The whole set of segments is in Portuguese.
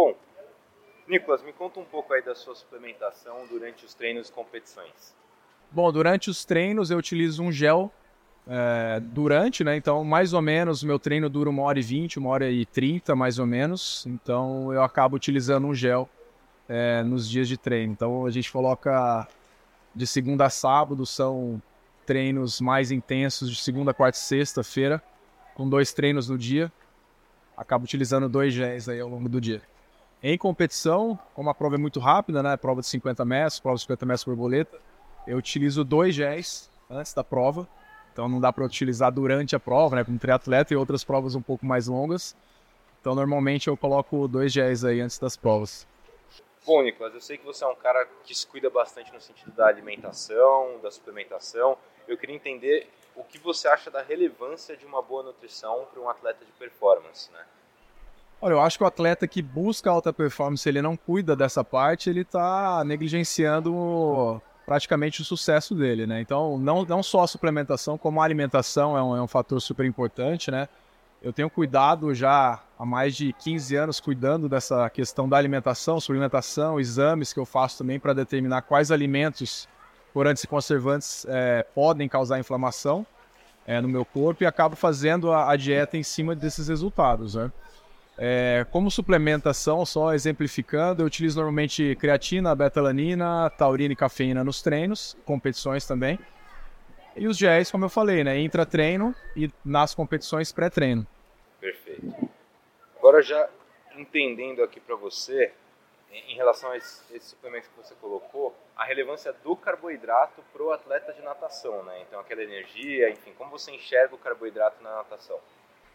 Bom, Nicolas, me conta um pouco aí da sua suplementação durante os treinos e competições. Bom, durante os treinos eu utilizo um gel é, durante, né? Então, mais ou menos, meu treino dura uma hora e vinte, uma hora e trinta, mais ou menos. Então, eu acabo utilizando um gel é, nos dias de treino. Então, a gente coloca de segunda a sábado, são treinos mais intensos de segunda, quarta e sexta-feira, com dois treinos no dia. Acabo utilizando dois géis aí ao longo do dia. Em competição, como a prova é muito rápida, né? Prova de 50 metros, prova de 50 metros por boleta, eu utilizo dois géis antes da prova então não dá para utilizar durante a prova, né? Como triatleta e outras provas um pouco mais longas. Então normalmente eu coloco dois géis aí antes das provas. Bom, Nicolas, eu sei que você é um cara que se cuida bastante no sentido da alimentação, da suplementação. Eu queria entender o que você acha da relevância de uma boa nutrição para um atleta de performance, né? Olha, eu acho que o atleta que busca alta performance, ele não cuida dessa parte, ele está negligenciando praticamente o sucesso dele, né? Então, não, não só a suplementação, como a alimentação é um, é um fator super importante, né? Eu tenho cuidado já há mais de 15 anos cuidando dessa questão da alimentação, suplementação, exames que eu faço também para determinar quais alimentos corantes e conservantes é, podem causar inflamação é, no meu corpo e acabo fazendo a, a dieta em cima desses resultados, né? É, como suplementação, só exemplificando, eu utilizo normalmente creatina, betalanina, taurina e cafeína nos treinos, competições também. E os géis, como eu falei, né? Intra-treino e nas competições pré-treino. Perfeito. Agora já entendendo aqui para você, em relação a esse, esse, que você colocou, a relevância do carboidrato para o atleta de natação, né? Então aquela energia, enfim, como você enxerga o carboidrato na natação?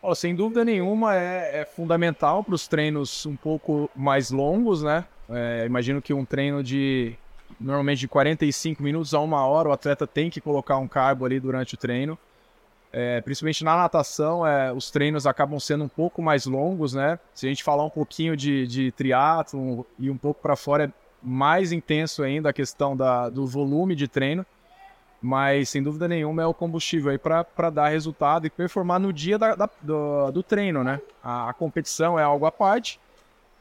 Oh, sem dúvida nenhuma é, é fundamental para os treinos um pouco mais longos, né? É, imagino que um treino de normalmente de 45 minutos a uma hora, o atleta tem que colocar um carbo ali durante o treino. É, principalmente na natação, é, os treinos acabam sendo um pouco mais longos, né? Se a gente falar um pouquinho de, de triatlon e um pouco para fora, é mais intenso ainda a questão da, do volume de treino mas sem dúvida nenhuma é o combustível aí para dar resultado e performar no dia da, da, do, do, treino, né? A, a, competição é algo à parte,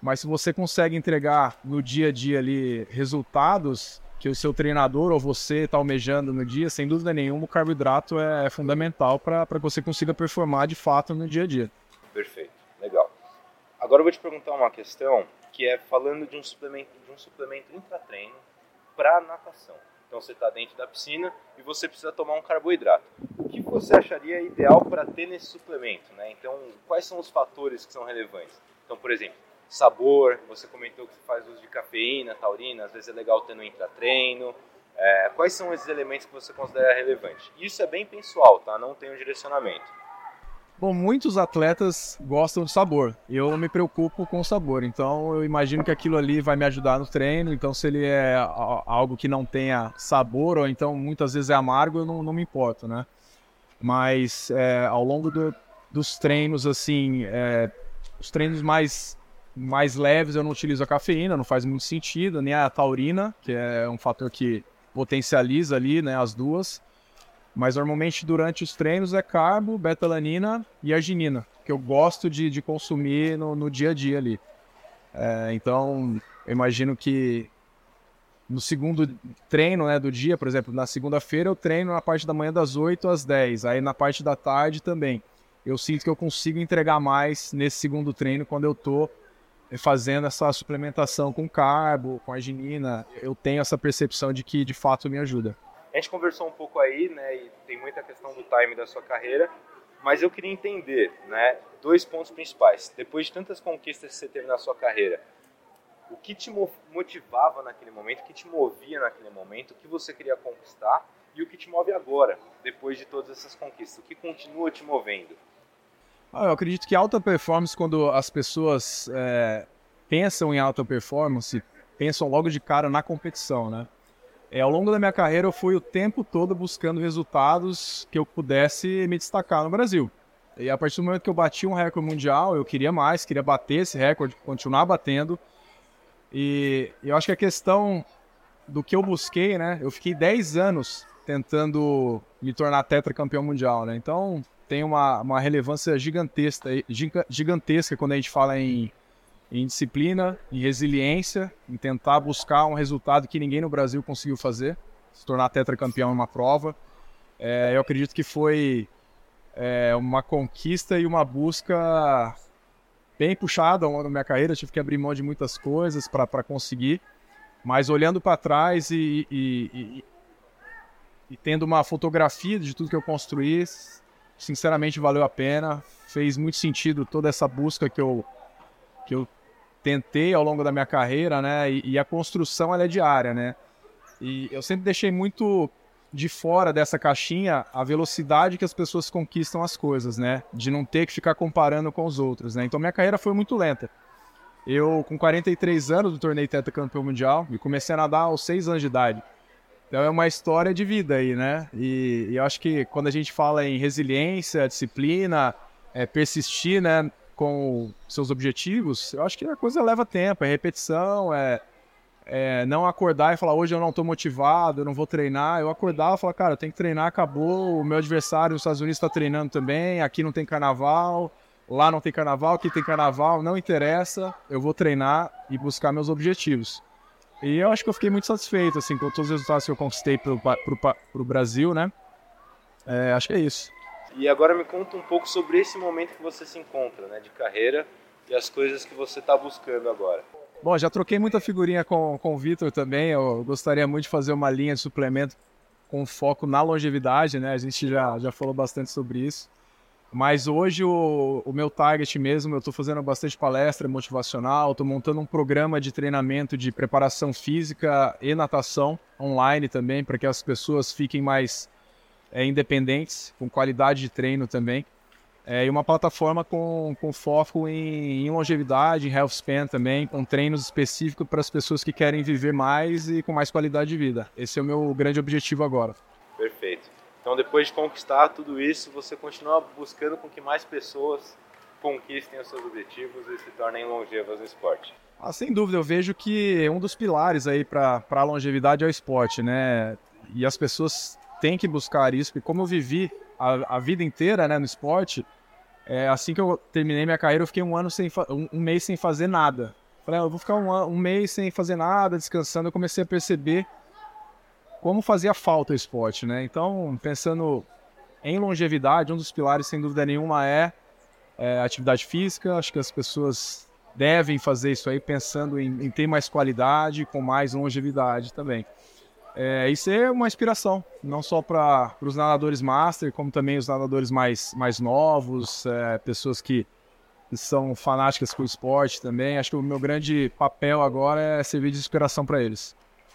mas se você consegue entregar no dia a dia ali resultados que o seu treinador ou você está almejando no dia, sem dúvida nenhuma o carboidrato é, é fundamental para que você consiga performar de fato no dia a dia. Perfeito, legal. Agora eu vou te perguntar uma questão que é falando de um suplemento, de um suplemento intratreino para natação. Então você está dentro da piscina e você precisa tomar um carboidrato. O que você acharia ideal para ter nesse suplemento? Né? Então, quais são os fatores que são relevantes? Então, por exemplo, sabor, você comentou que você faz uso de cafeína, taurina, às vezes é legal ter no intratreino. É, quais são esses elementos que você considera relevantes? Isso é bem pessoal, tá? Não tem um direcionamento. Bom, muitos atletas gostam de sabor. Eu me preocupo com o sabor, então eu imagino que aquilo ali vai me ajudar no treino. Então, se ele é algo que não tenha sabor, ou então muitas vezes é amargo, eu não, não me importo, né? Mas é, ao longo do, dos treinos, assim, é, os treinos mais, mais leves eu não utilizo a cafeína, não faz muito sentido, nem a taurina, que é um fator que potencializa ali, né, as duas. Mas normalmente durante os treinos é carbo, betalanina e arginina, que eu gosto de, de consumir no, no dia a dia ali. É, então, eu imagino que no segundo treino né, do dia, por exemplo, na segunda-feira eu treino na parte da manhã das 8 às 10, aí na parte da tarde também. Eu sinto que eu consigo entregar mais nesse segundo treino quando eu estou fazendo essa suplementação com carbo, com arginina. Eu tenho essa percepção de que de fato me ajuda. A gente conversou um pouco aí, né, e tem muita questão do time da sua carreira, mas eu queria entender, né, dois pontos principais. Depois de tantas conquistas que você teve na sua carreira, o que te motivava naquele momento, o que te movia naquele momento, o que você queria conquistar e o que te move agora, depois de todas essas conquistas, o que continua te movendo? Ah, eu acredito que alta performance, quando as pessoas é, pensam em alta performance, pensam logo de cara na competição, né? É, ao longo da minha carreira, eu fui o tempo todo buscando resultados que eu pudesse me destacar no Brasil. E a partir do momento que eu bati um recorde mundial, eu queria mais, queria bater esse recorde, continuar batendo. E eu acho que a questão do que eu busquei, né? Eu fiquei 10 anos tentando me tornar tetracampeão mundial, né? Então tem uma, uma relevância gigantesca, gigantesca quando a gente fala em, em disciplina, em resiliência, em tentar buscar um resultado que ninguém no Brasil conseguiu fazer, se tornar tetracampeão em uma prova. É, eu acredito que foi é, uma conquista e uma busca bem puxada ao longo da minha carreira. Eu tive que abrir mão de muitas coisas para conseguir, mas olhando para trás e, e, e, e tendo uma fotografia de tudo que eu construí, sinceramente valeu a pena. Fez muito sentido toda essa busca que eu, que eu tentei ao longo da minha carreira, né? E, e a construção é diária, né? E eu sempre deixei muito de fora dessa caixinha a velocidade que as pessoas conquistam as coisas, né? De não ter que ficar comparando com os outros, né? Então minha carreira foi muito lenta. Eu, com 43 anos, me tornei tetracampeão mundial e comecei a nadar aos 6 anos de idade. Então é uma história de vida aí, né? E, e eu acho que quando a gente fala em resiliência, disciplina, é, persistir, né, com seus objetivos, eu acho que a coisa leva tempo, é repetição, é é, não acordar e falar, hoje eu não estou motivado, eu não vou treinar. Eu acordava e falar, cara, eu tenho que treinar, acabou. O meu adversário nos Estados Unidos está treinando também, aqui não tem carnaval, lá não tem carnaval, aqui tem carnaval, não interessa, eu vou treinar e buscar meus objetivos. E eu acho que eu fiquei muito satisfeito, assim, com todos os resultados que eu conquistei para o Brasil, né? É, acho que é isso. E agora me conta um pouco sobre esse momento que você se encontra, né, de carreira e as coisas que você está buscando agora. Bom, já troquei muita figurinha com, com o Vitor também. Eu gostaria muito de fazer uma linha de suplemento com foco na longevidade, né? A gente já, já falou bastante sobre isso. Mas hoje o, o meu target mesmo, eu estou fazendo bastante palestra motivacional, estou montando um programa de treinamento de preparação física e natação online também, para que as pessoas fiquem mais é, independentes, com qualidade de treino também. É, e uma plataforma com, com foco em, em, longevidade, em health span também, com treinos específicos para as pessoas que querem viver mais e com mais qualidade de vida. Esse é o meu grande objetivo agora. Perfeito. Então, depois de conquistar tudo isso, você continua buscando com que mais pessoas conquistem os seus objetivos e se tornem longevas no esporte. Ah, sem dúvida, eu vejo que um dos pilares aí para a longevidade é o esporte, né? E as pessoas têm que buscar isso, porque como eu vivi a, a vida inteira né, no esporte, é, assim que eu terminei minha carreira, eu fiquei um ano sem um, um mês sem fazer nada. Falei, ah, eu vou ficar um, um, mês sem fazer nada, descansando. Eu comecei a perceber como fazia falta o esporte, né? Então, pensando em longevidade, um dos pilares, sem dúvida nenhuma, é, é atividade física. Acho que as pessoas devem fazer isso aí pensando em, em ter mais qualidade, com mais longevidade também. É, isso é uma inspiração, não só para os nadadores master, como também os nadadores mais, mais novos, é, pessoas que, são fanáticas com o esporte também. Acho que o meu grande papel agora é servir de inspiração para eles.